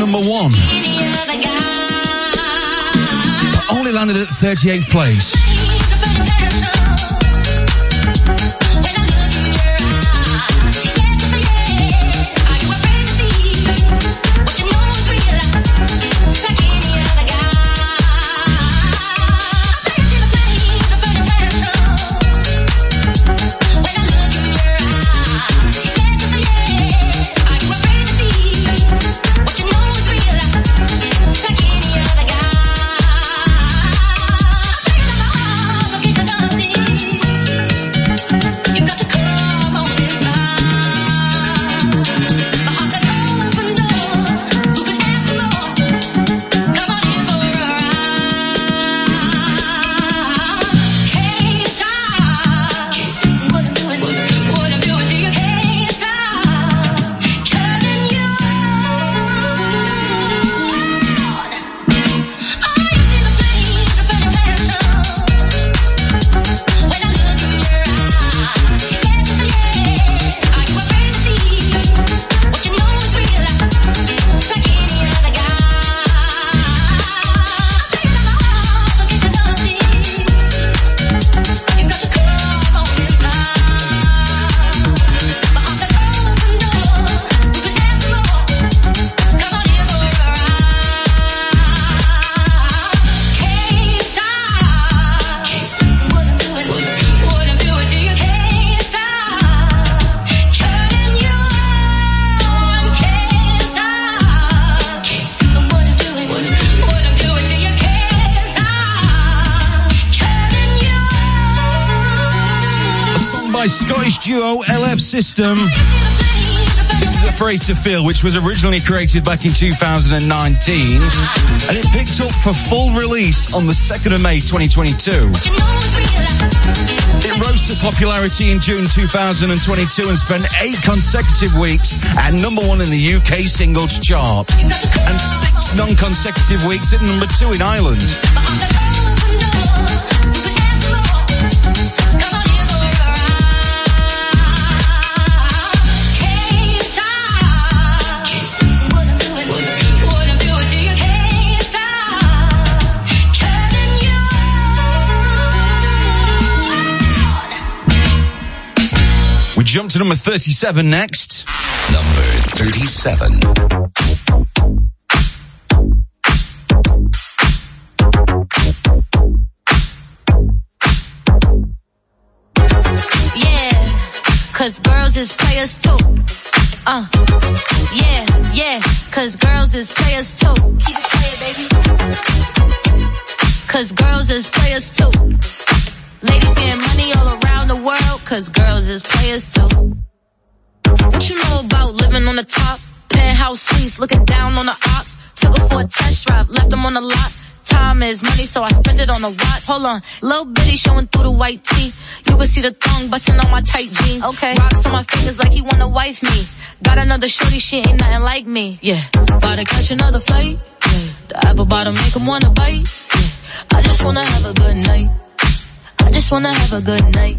number one But only landed at 38th place. Duo LF System. This is Afraid to Feel, which was originally created back in 2019, and it picked up for full release on the 2nd of May 2022. It rose to popularity in June 2022 and spent eight consecutive weeks at number one in the UK singles chart, and six non-consecutive weeks at number two in Ireland. Jump to number 37 next. Number 37. Yeah, cause girls is players too. Uh, yeah, yeah, cause girls is players too. Keep it playing, baby. Cause girls is players too. Cause girls is players too. What you know about living on the top? Penthouse suites, looking down on the ops. Took her for a test drive, left them on the lot. Time is money, so I spend it on a watch. Hold on, little bitty showing through the white tee. You can see the thong busting on my tight jeans. Okay, rocks on my fingers like he wanna wife me. Got another shorty, she ain't nothing like me. Yeah, about to catch another flight. Yeah, the apple bottom make him wanna bite. Yeah, I just wanna have a good night. I just wanna have a good night.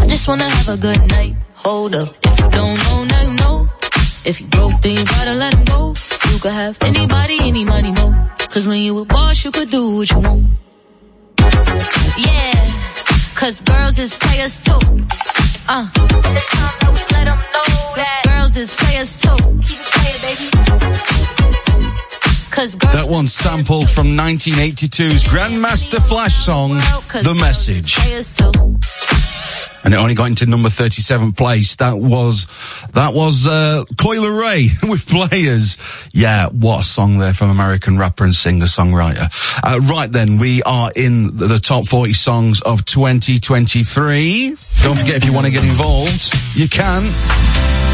I just wanna have a good night. Hold up, if you don't know, now you know. If you broke, then you gotta let him go. You could have anybody, any money, mo. Cause when you a boss, you could do what you want. Yeah, cause girls is players too. Uh, and it's time that we let them know that girls is players too. Keep it playing, baby. That players sampled from 1982's Grandmaster Flash song, The Message. And it only got into number 37th place. That was, that was, uh, Coi Leray with Players. Yeah, what a song there from American rapper and singer-songwriter. Uh, right then, we are in the top 40 songs of 2023. Don't forget if you want to get involved, you can.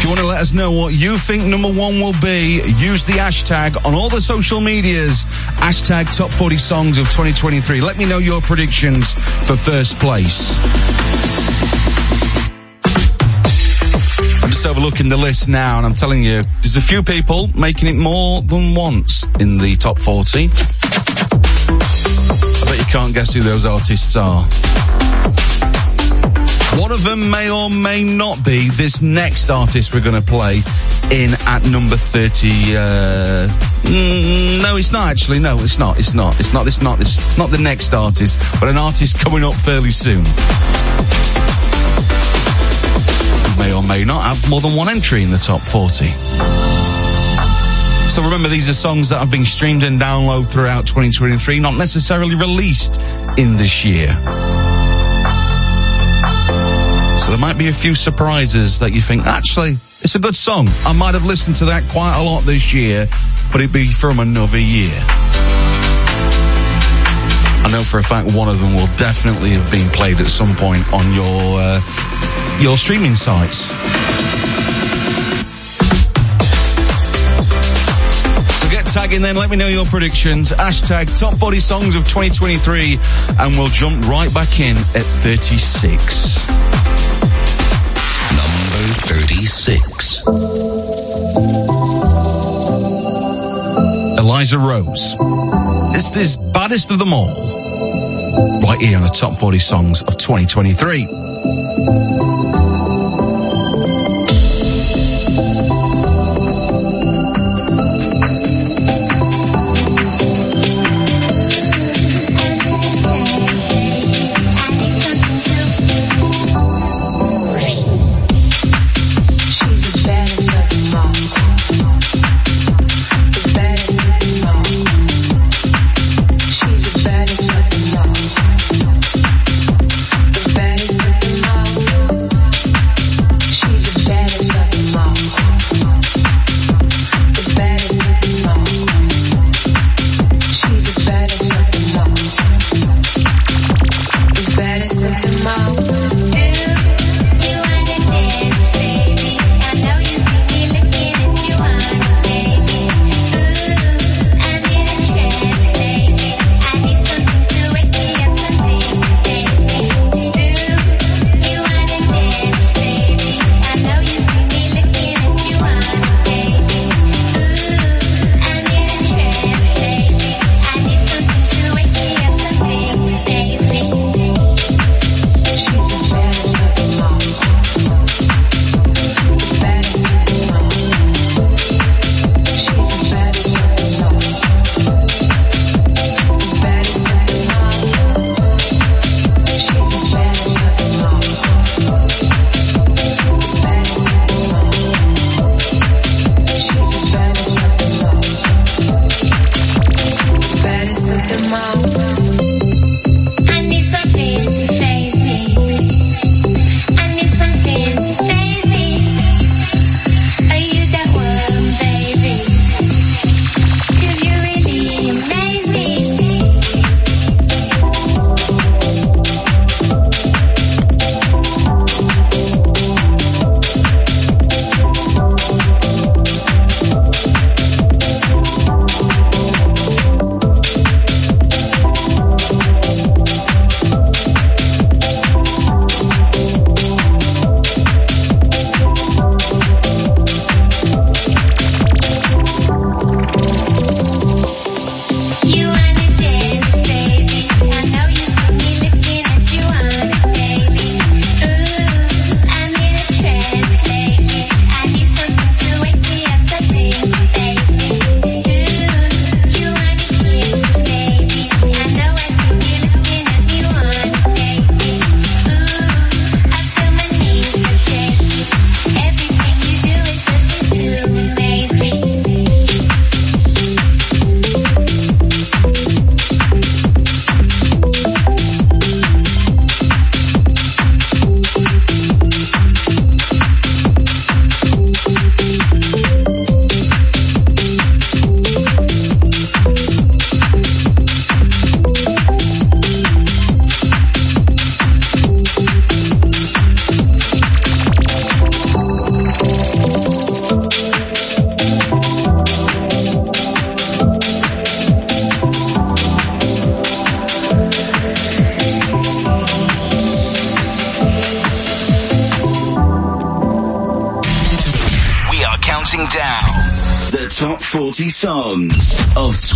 If you want to let us know what you think number one will be, use the hashtag on all the social medias. Hashtag top 40 songs of 2023. Let me know your predictions for first place. I'm just overlooking the list now and I'm telling you, there's a few people making it more than once in the top 40. I bet you can't guess who those artists are. One of them may or may not be this next artist we're going to play in at number 30. Uh, mm, no, it's not actually. No, it's not. It's not. It's not. It's not. It's not the next artist, but an artist coming up fairly soon. May or may not have more than one entry in the top 40. So remember, these are songs that have been streamed and downloaded throughout 2023, not necessarily released in this year. There might be a few surprises that you think, actually, it's a good song. I might have listened to that quite a lot this year, but it'd be from another year. I know for a fact one of them will definitely have been played at some point on your uh, your streaming sites. So get tagging then, let me know your predictions. Hashtag top 40 songs of 2023, and we'll jump right back in at 36. 36. Eliza Rose. This this baddest of them all. Right here on the top 40 songs of 2023.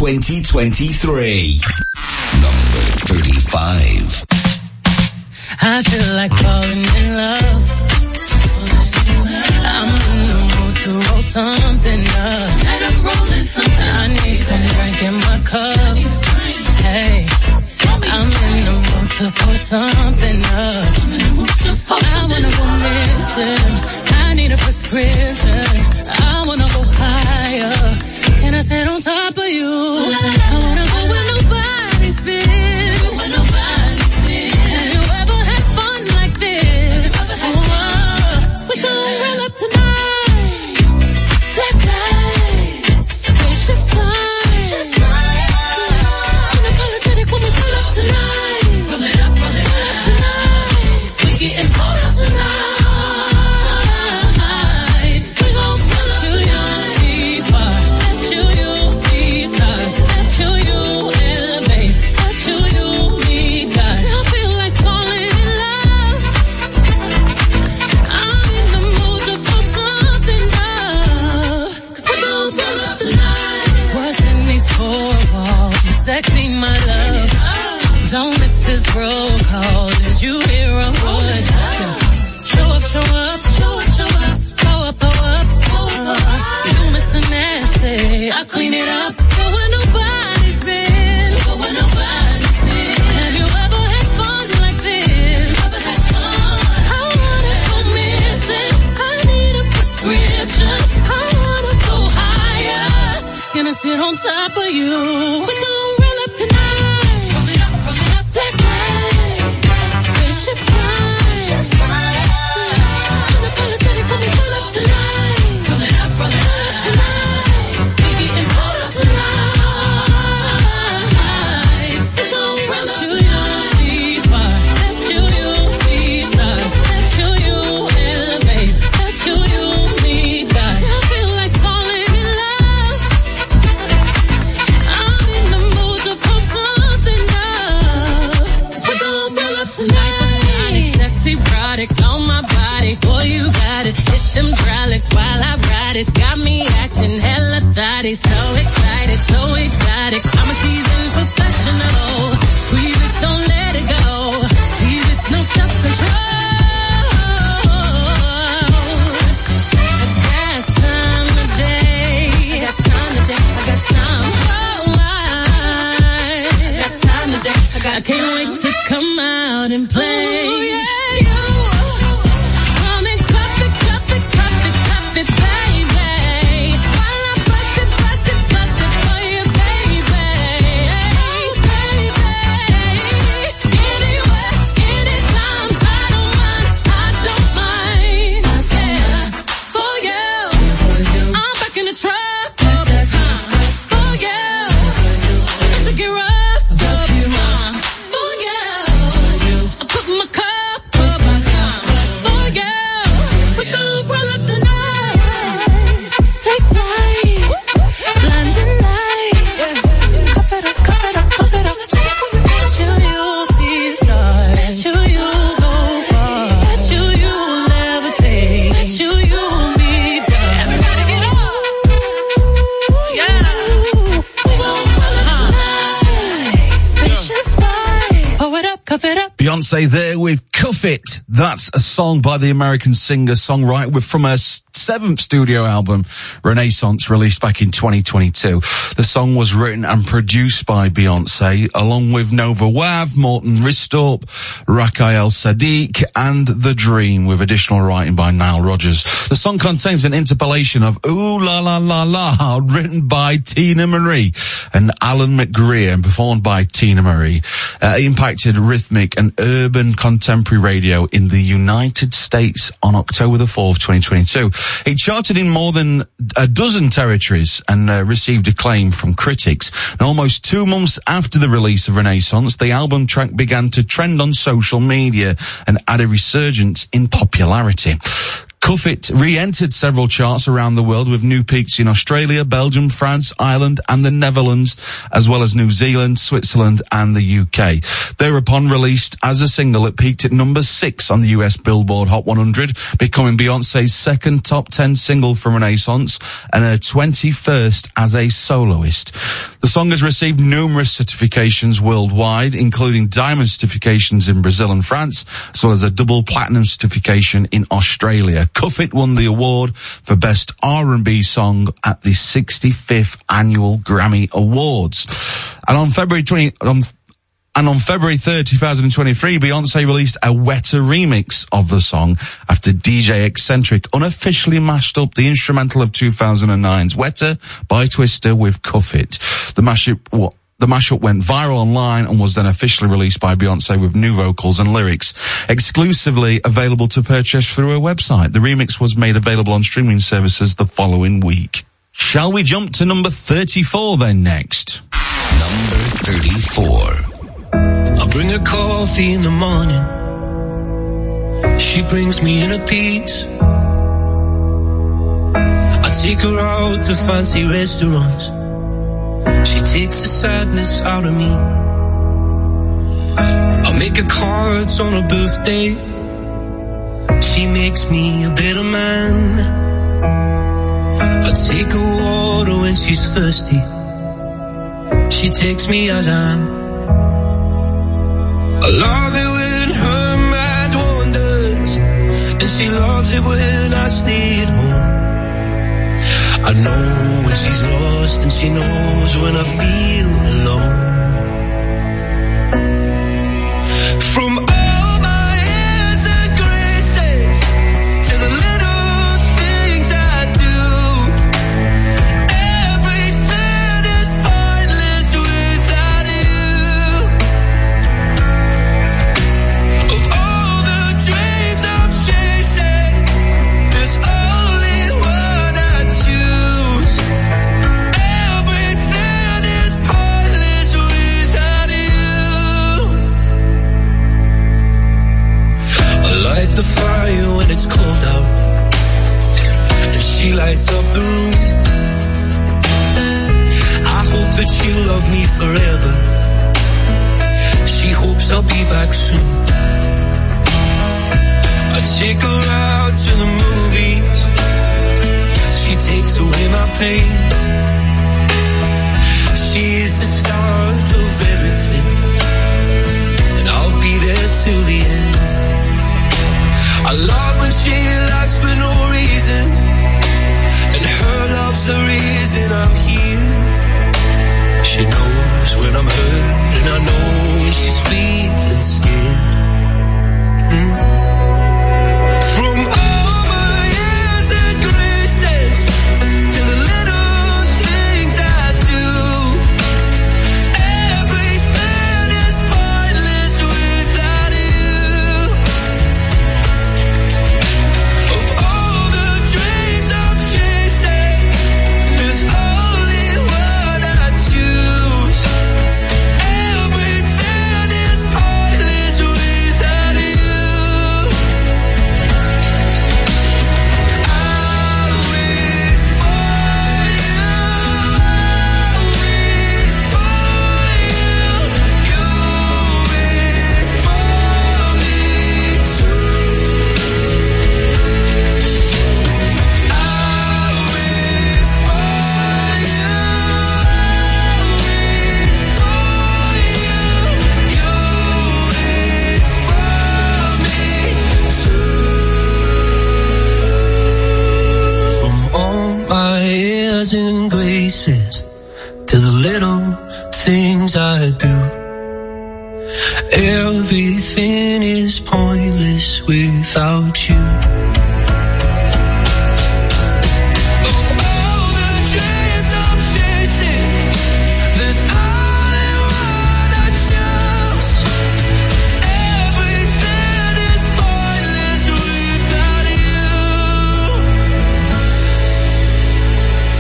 2023. Number 35. I feel like It. That's a song by the American singer-songwriter from her seventh studio album, Renaissance, released back in 2022. The song was written and produced by Beyonce, along with Nova Wav, Morten Ristorp, Raphael Saadiq, and The Dream, with additional writing by Nile Rodgers. The song contains an interpolation of Ooh La La La La, written by Teena Marie and Allen McGrier, and performed by Teena Marie. Uh, impacted rhythmic and urban contemporary radio in the United States on October the 4th, 2022. It charted in more than a dozen territories and uh, received acclaim from critics. And almost two months after the release of Renaissance, the album track began to trend on social media and had a resurgence in popularity. Cuff It re-entered several charts around the world with new peaks in Australia, Belgium, France, Ireland and the Netherlands, as well as New Zealand, Switzerland and the UK. Thereupon released as a single, it peaked at number six on the US Billboard Hot 100, becoming Beyonce's second top 10 single from Renaissance and her 21st as a soloist. The song has received numerous certifications worldwide, including diamond certifications in Brazil and France, as well as a double platinum certification in Australia. Cuff It won the award for Best R&B Song at the 65th Annual Grammy Awards. And on February 20, on and on February 3rd, 2023, Beyonce released a wetter remix of the song after DJ Eccentric unofficially mashed up the instrumental of 2009's Wetter by Twista with Cuff It. The mashup, what? The mashup went viral online and was then officially released by Beyonce with new vocals and lyrics, exclusively available to purchase through her website. The remix was made available on streaming services the following week. Shall we jump to number 34 then next? Number 34. I bring her coffee in the morning. She brings me in a piece. I take her out to fancy restaurants. She takes the sadness out of me. I make her cards on her birthday. She makes me a better man. I take her water when she's thirsty. She takes me as I am. I love it when her mind wanders, and she loves it when I stay at home. I know when she's lost, and she knows when I feel alone. lights hope that she'll love me forever. She hopes I'll be back soon. I take her out to the movies. She takes away my pain. She is the start of everything. And I'll be there till the end. I love when she laughs for no reason and her love's the reason I'm here. She knows when I'm hurt, and I know when she's feeling scared. Mm.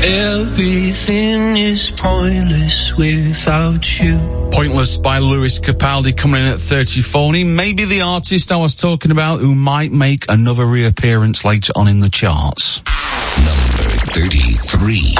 Everything is pointless without you. Pointless by Lewis Capaldi coming in at 34. And he may be the artist I was talking about who might make another reappearance later on in the charts. Number 33.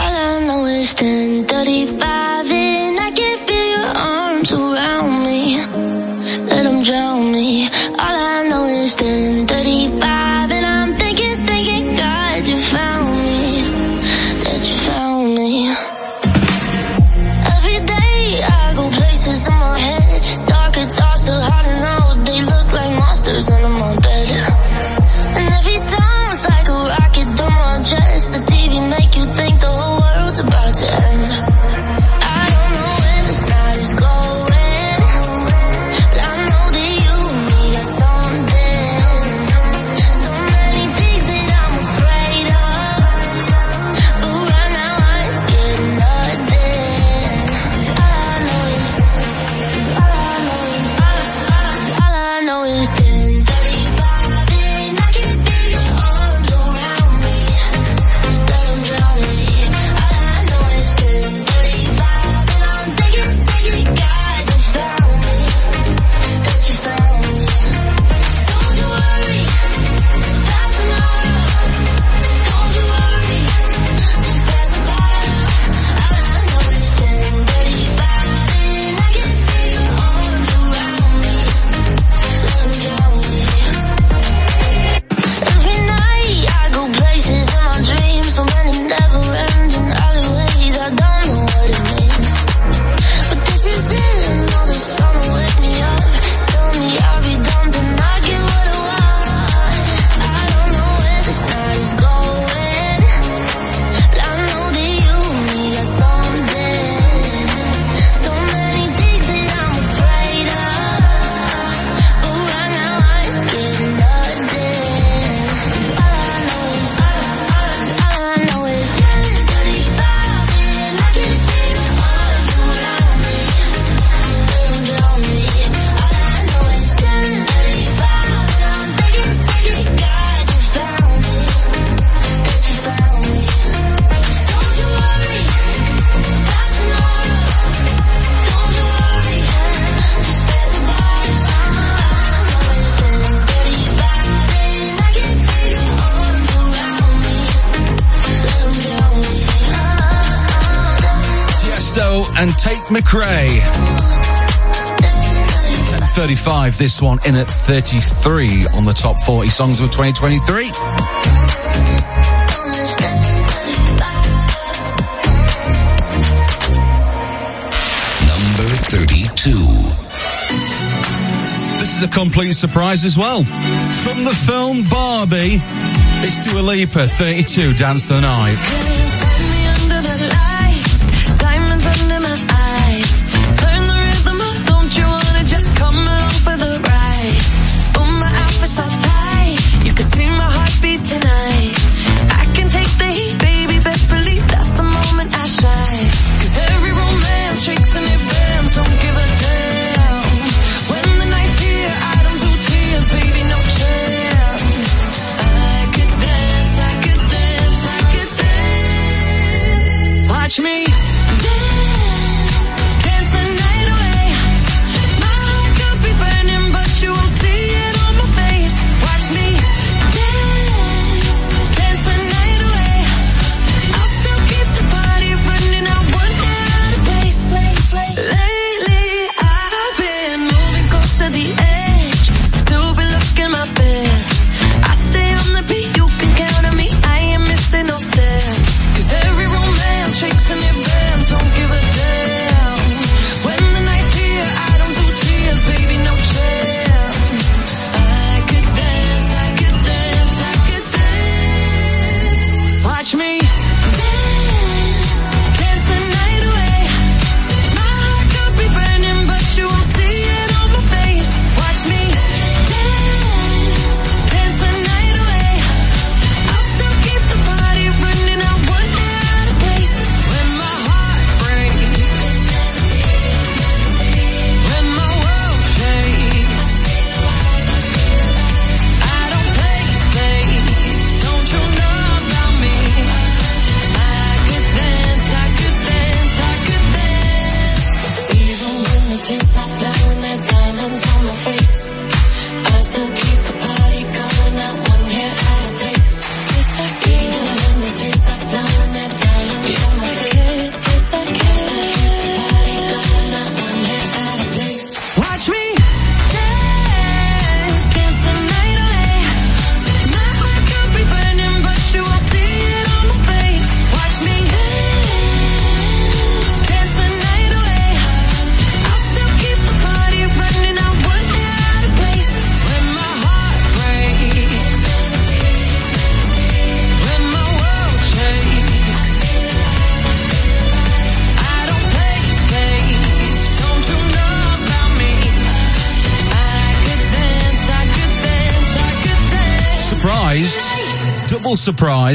McRae. 35, this one in at 33 on the top 40 songs of 2023. Number 32. This is a complete surprise as well. From the film Barbie, it's Dua Lipa, 32, Dance the Night.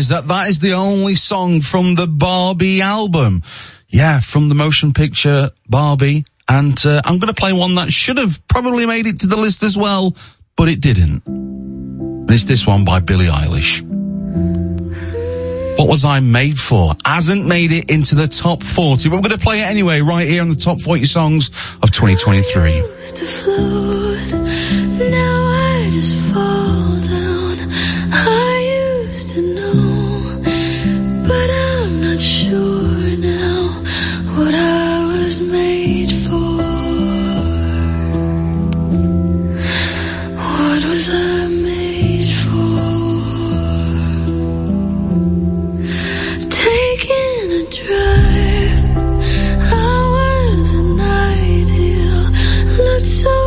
Surprised that that is the only song from the Barbie album. Yeah, from the motion picture Barbie. And uh, I'm going to play one that should have probably made it to the list as well, but it didn't. And it's this one by Billie Eilish. What was I made for? Hasn't made it into the top 40, but we're going to play it anyway, right here on the top 40 songs of 2023. So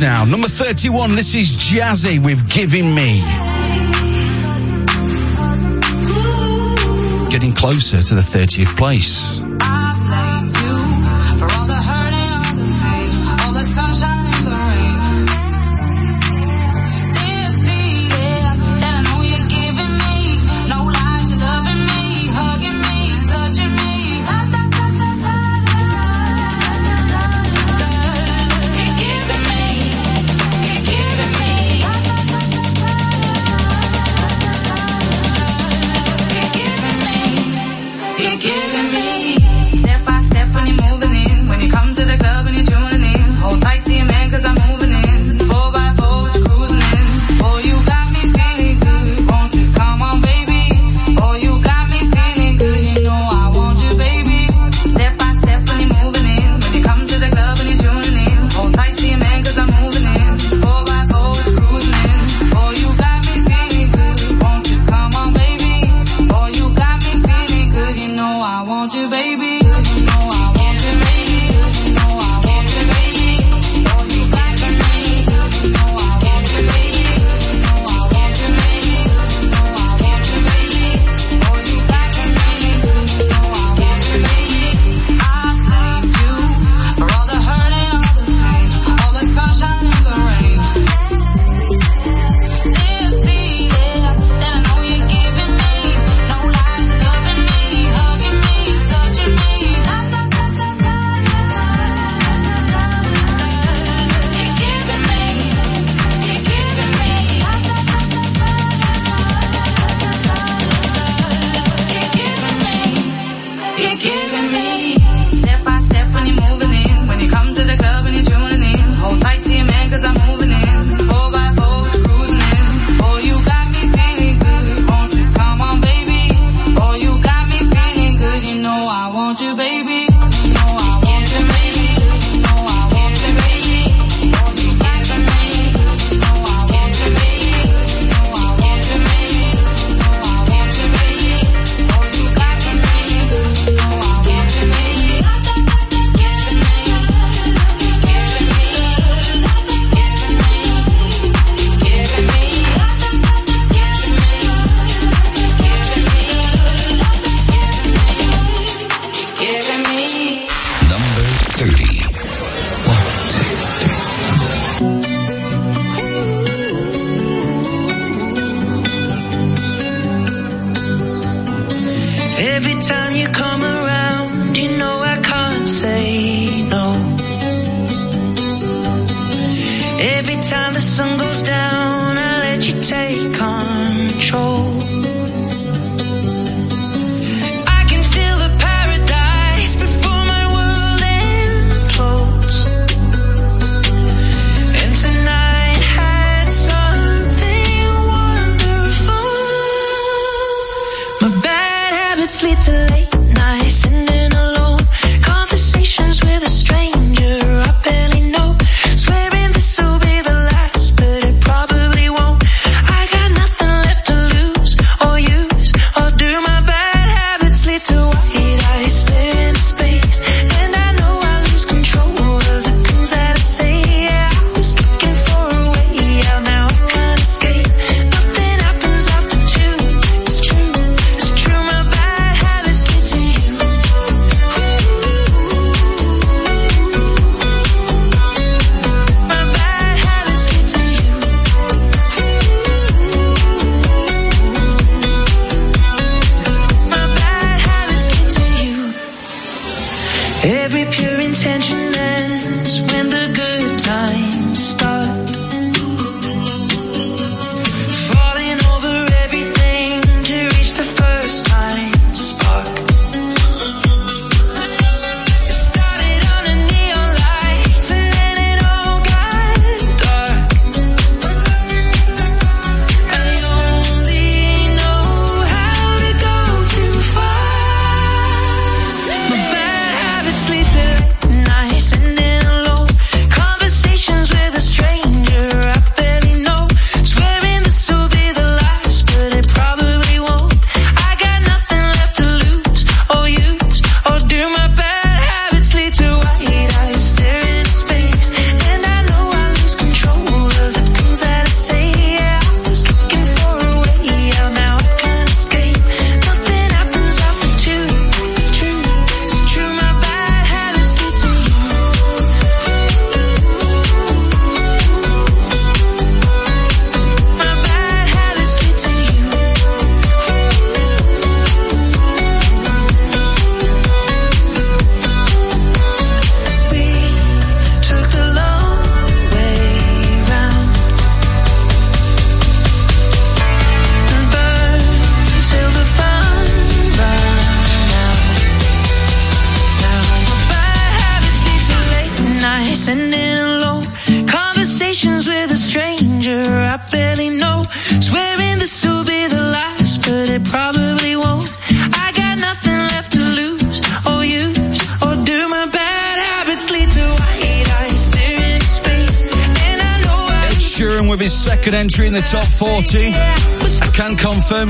now. Number 31, this is Jazzy with Giving Me. Getting closer to the 30th place. Won't you, baby? intention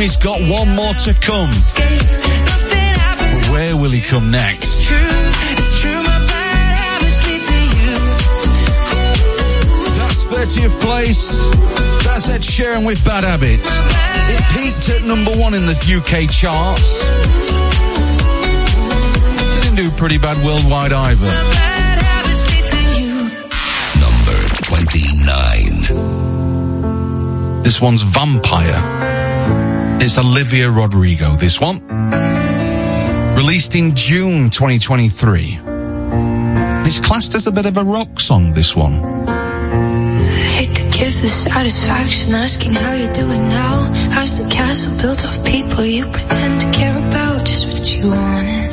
he's got one more to come. Where will he come next? That's 30th place. That's Ed Sheeran with Bad Habits. It peaked at number one in the UK charts. Didn't do pretty bad worldwide either. Number 29. This one's Vampire. It's Olivia Rodrigo, this one. Released in June 2023. It's classed as a bit of a rock song, this one. hate to give the satisfaction asking how you're doing now. How's the castle built of people you pretend to care about? Just what you wanted.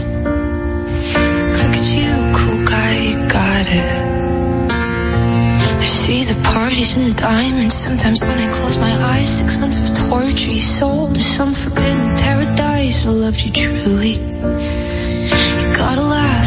Look at you, cool guy, you got it. See the parties and the diamonds. Sometimes when I close my eyes, six months of torture you sold to some forbidden paradise. I loved you truly. You gotta laugh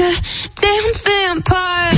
a damn vampire.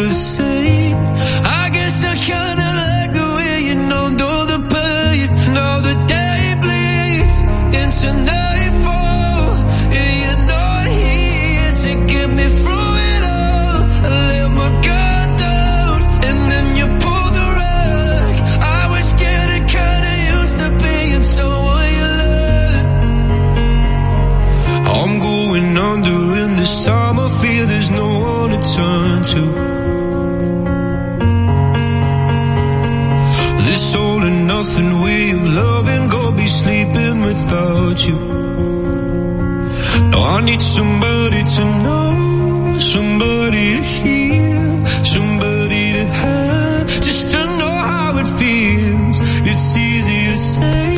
I need somebody to know, somebody to hear, somebody to have, just to know how it feels. It's easy to say,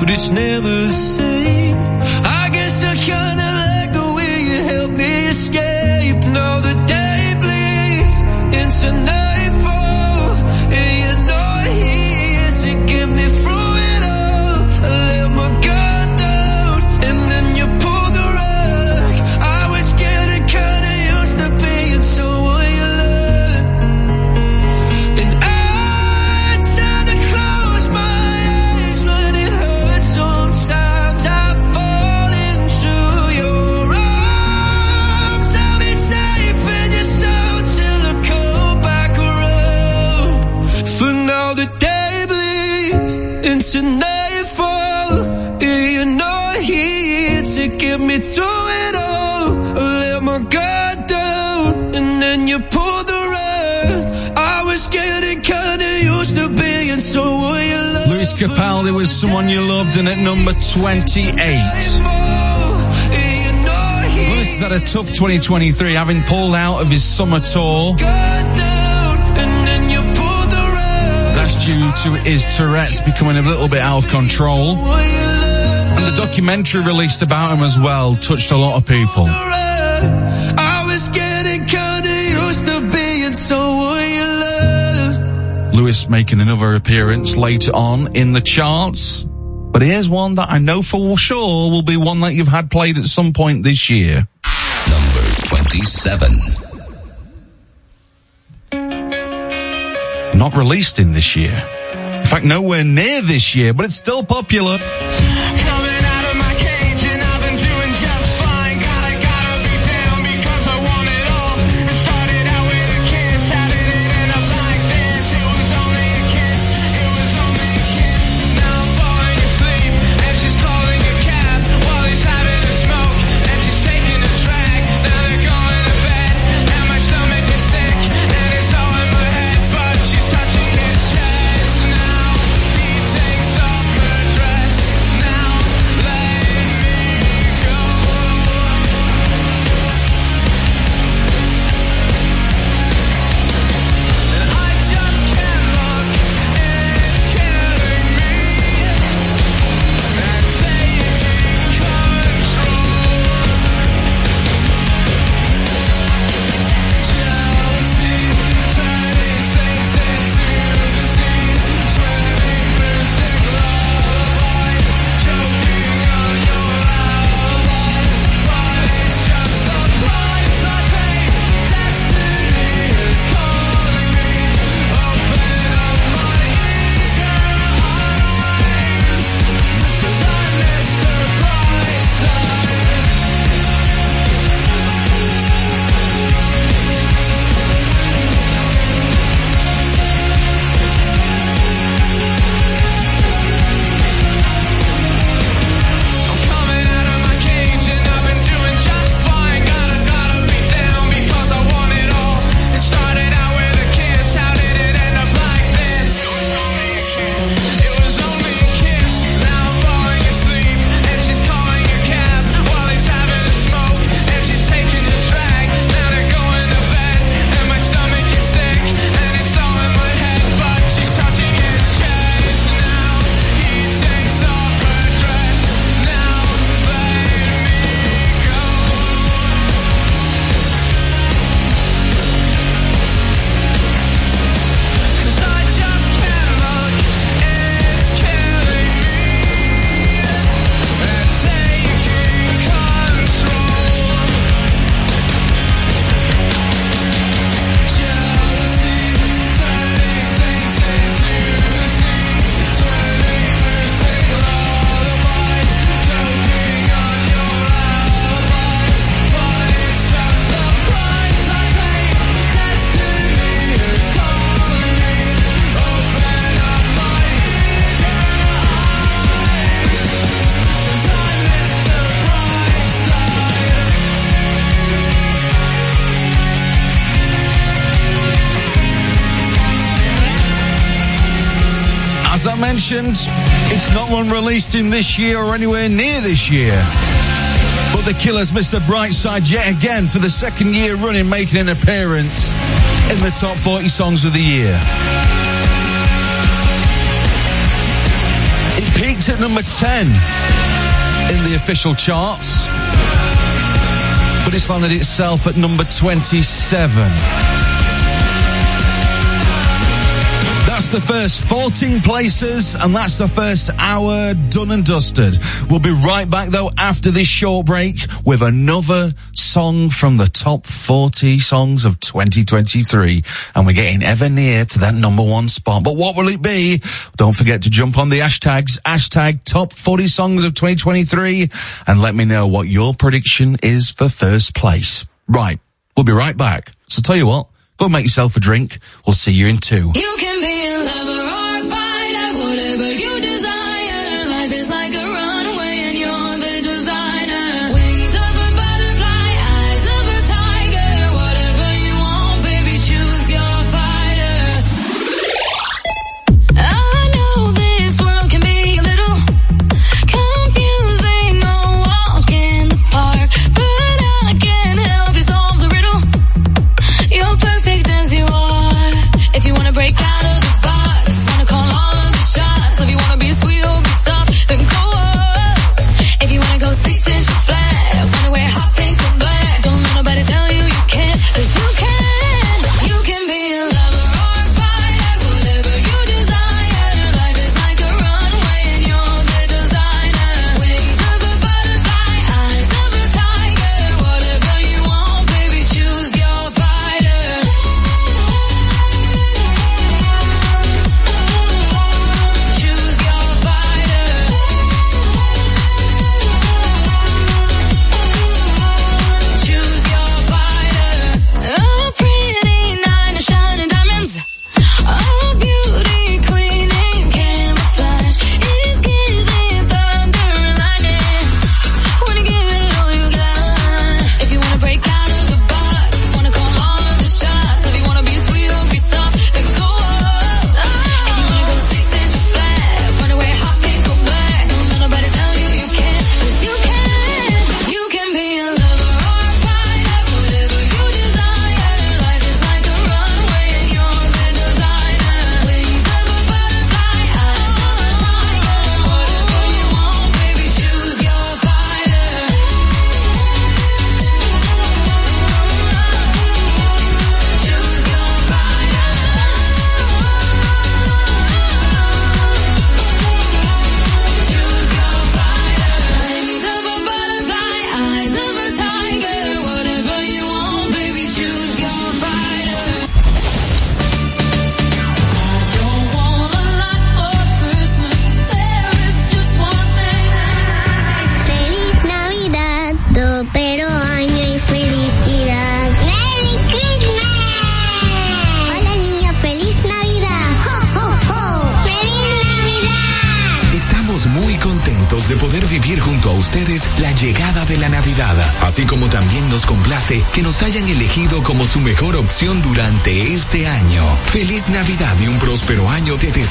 but it's never the same. Into nightfall. And you're not here to get me through it all. I let my guard down and then you pulled the rug. I was getting kinda used to being someone you loved. Lewis Capaldi was someone you loved, and at number 28. Lewis has had a tough 2023, having pulled out of his summer tour. Due to his Tourette's becoming a little bit out of control. And the documentary released about him as well touched a lot of people. I was getting kinda used to being someone. Lewis making another appearance later on in the charts. But here's one that I know for sure will be one that you've had played at some point this year. Number 27. Not released in this year. In fact, nowhere near this year, but it's still popular. Mentioned, it's not one released in this year or anywhere near this year. But the Killers Mr. Brightside yet again for the second year running, making an appearance in the top 40 songs of the year. It peaked at number 10 in the official charts, but it's landed itself at number 27. The first 14 places, and that's the first hour done and dusted. We'll be right back though after this short break with another song from the top 40 songs of 2023. And we're getting ever near to that number one spot. But what will it be? Don't forget to jump on the hashtags, hashtag top 40 songs of 2023, and let me know what your prediction is for first place. Right. We'll be right back. So tell you what, go make yourself a drink. We'll see you in two. You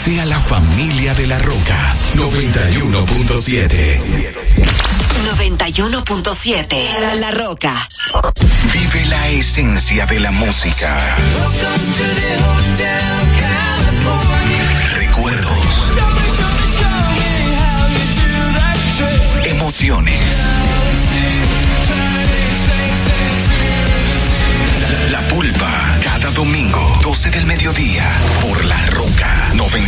desea la familia de la Roca 91.7. 91.7 La Roca. Vive la esencia de la música. Recuerdos. Emociones. La pulpa, cada domingo, 12 del mediodía,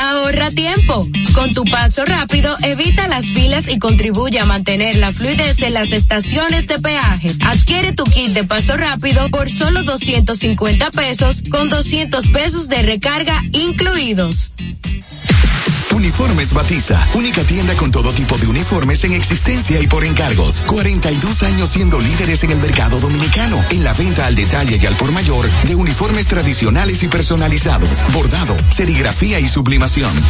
Ahorra tiempo. Con tu paso rápido, evita las filas y contribuye a mantener la fluidez en las estaciones de peaje. Adquiere tu kit de paso rápido por solo 250 pesos con 200 pesos de recarga incluidos. Uniformes Batiza, única tienda con todo tipo de uniformes en existencia y por encargos. 42 años siendo líderes en el mercado dominicano, en la venta al detalle y al por mayor de uniformes tradicionales y personalizados, bordado, serigrafía y sublimación.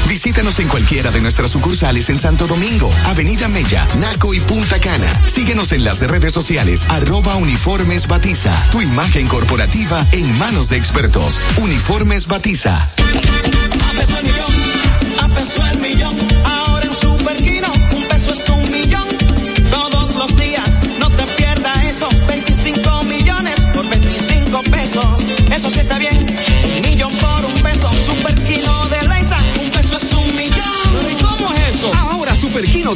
Visítanos en cualquiera de nuestras sucursales en Santo Domingo, Avenida Mella, Naco y Punta Cana. Síguenos en las redes sociales, arroba Uniformes Batiza, tu imagen corporativa en manos de expertos. Uniformes Batiza.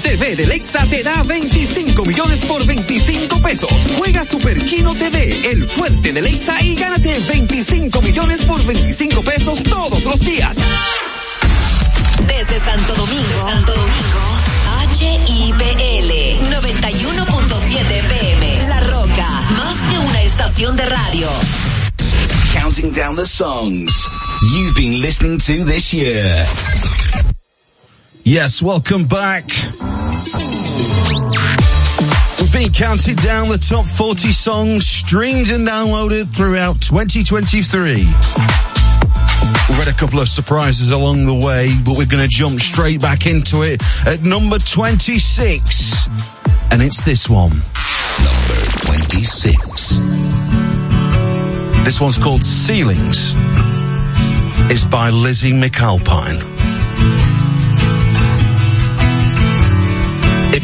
TV de Lexa te da 25 millones por 25 pesos. Juega Superquino TV, el fuerte de Lexa y gánate 25 millones por 25 pesos todos los días. Desde Santo Domingo, Santo Domingo, HIPL 91.7 FM. La Roca, más que una estación de radio. Counting down the songs you've been listening to this year. Yes, welcome back. Been counting down the top 40 songs streamed and downloaded throughout 2023. We've had a couple of surprises along the way, but we're going to jump straight back into it at number 26. And it's this one. Number 26. This one's called Ceilings. It's by Lizzie McAlpine.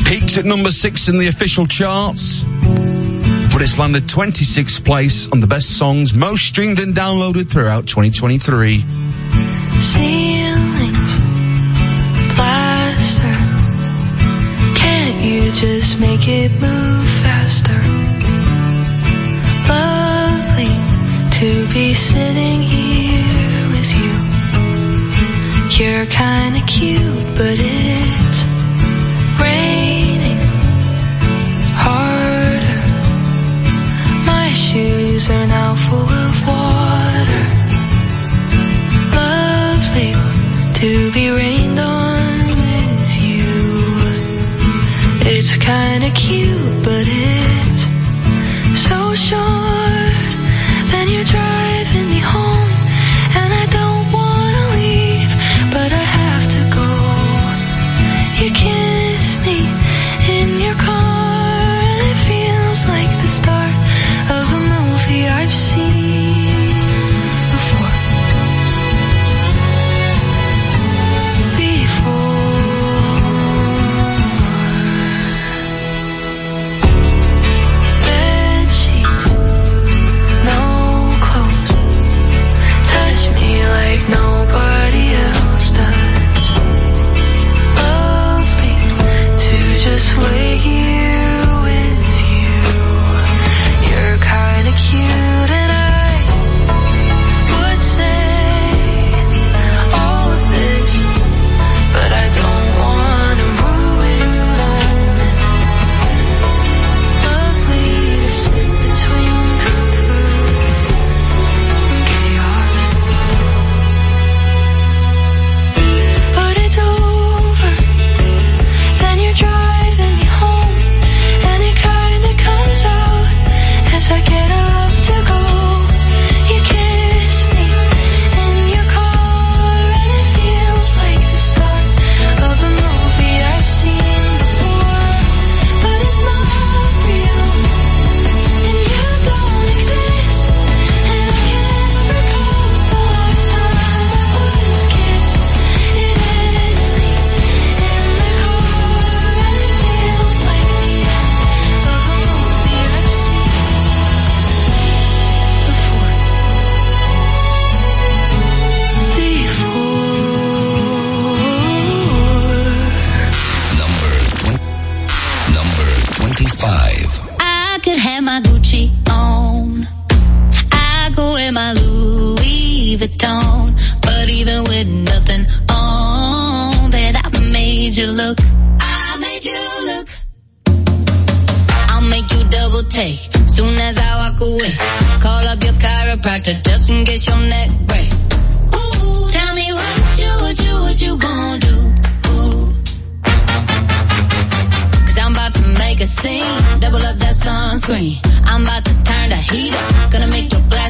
It peaked at number six in the official charts, but it's landed 26th place on the best songs most streamed and downloaded throughout 2023. ceilings, plaster. Can't you just make it move faster? Lovely to be sitting here with you. You're kinda cute, but it's are now full of water lovely to be rained on with you. It's kinda cute, but it's so short. Then you're driving me home,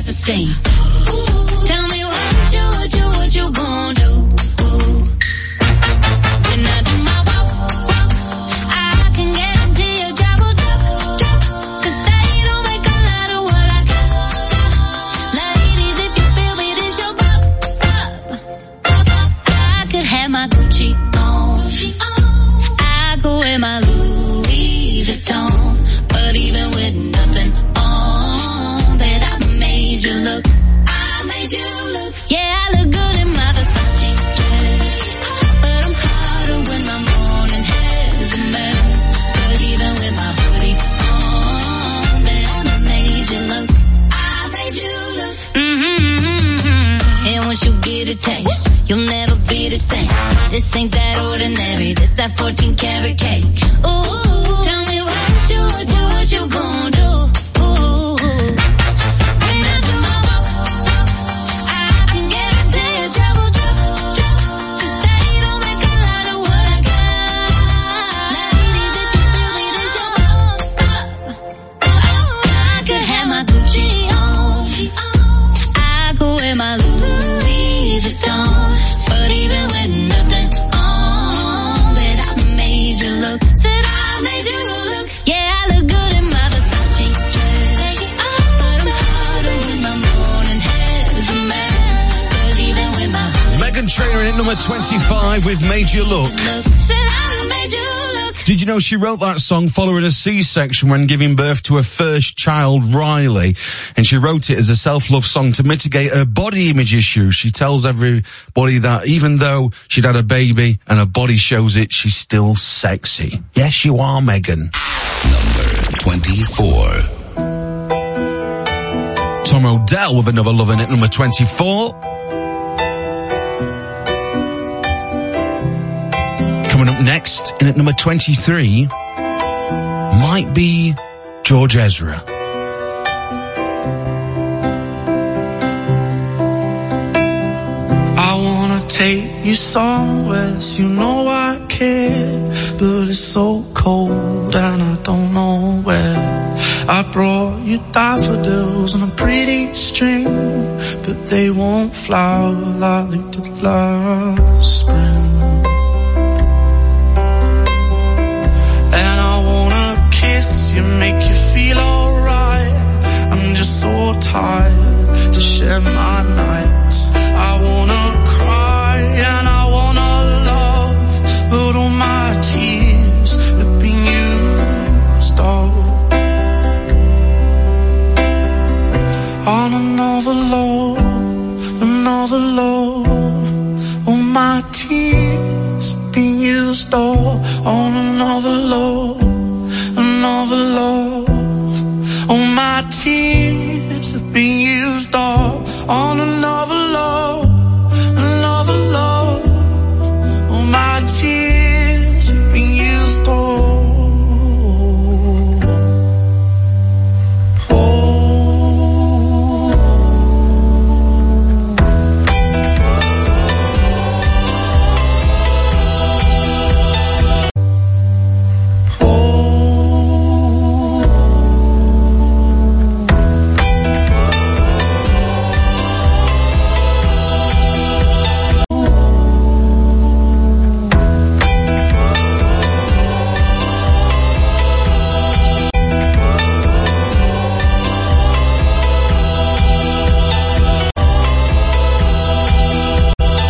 your. Ooh, tell me what you, what you, what you gonna do? This ain't that ordinary. This that 14 karat cake. 25 with Made You Look. look, said I made you look. Did you know she wrote that song following a C-section when giving birth to her first child, Riley? And she wrote it as a self-love song to mitigate her body image issues. She tells everybody that even though she'd had a baby and her body shows it, she's still sexy. Yes, you are, Meghan. Number 24. Tom Odell with another love in at number 24. Coming up next, in at number 23, might be George Ezra. I wanna take you somewhere, so you know I care, but it's so cold and I don't know where. I brought you daffodils on a pretty string, but they won't flower like they did last spring. Kiss you, make you feel alright. I'm just so tired to share my nights. I wanna cry and I wanna love, but all my tears have been used all on another love, another love. All my tears have been used all on another love, All my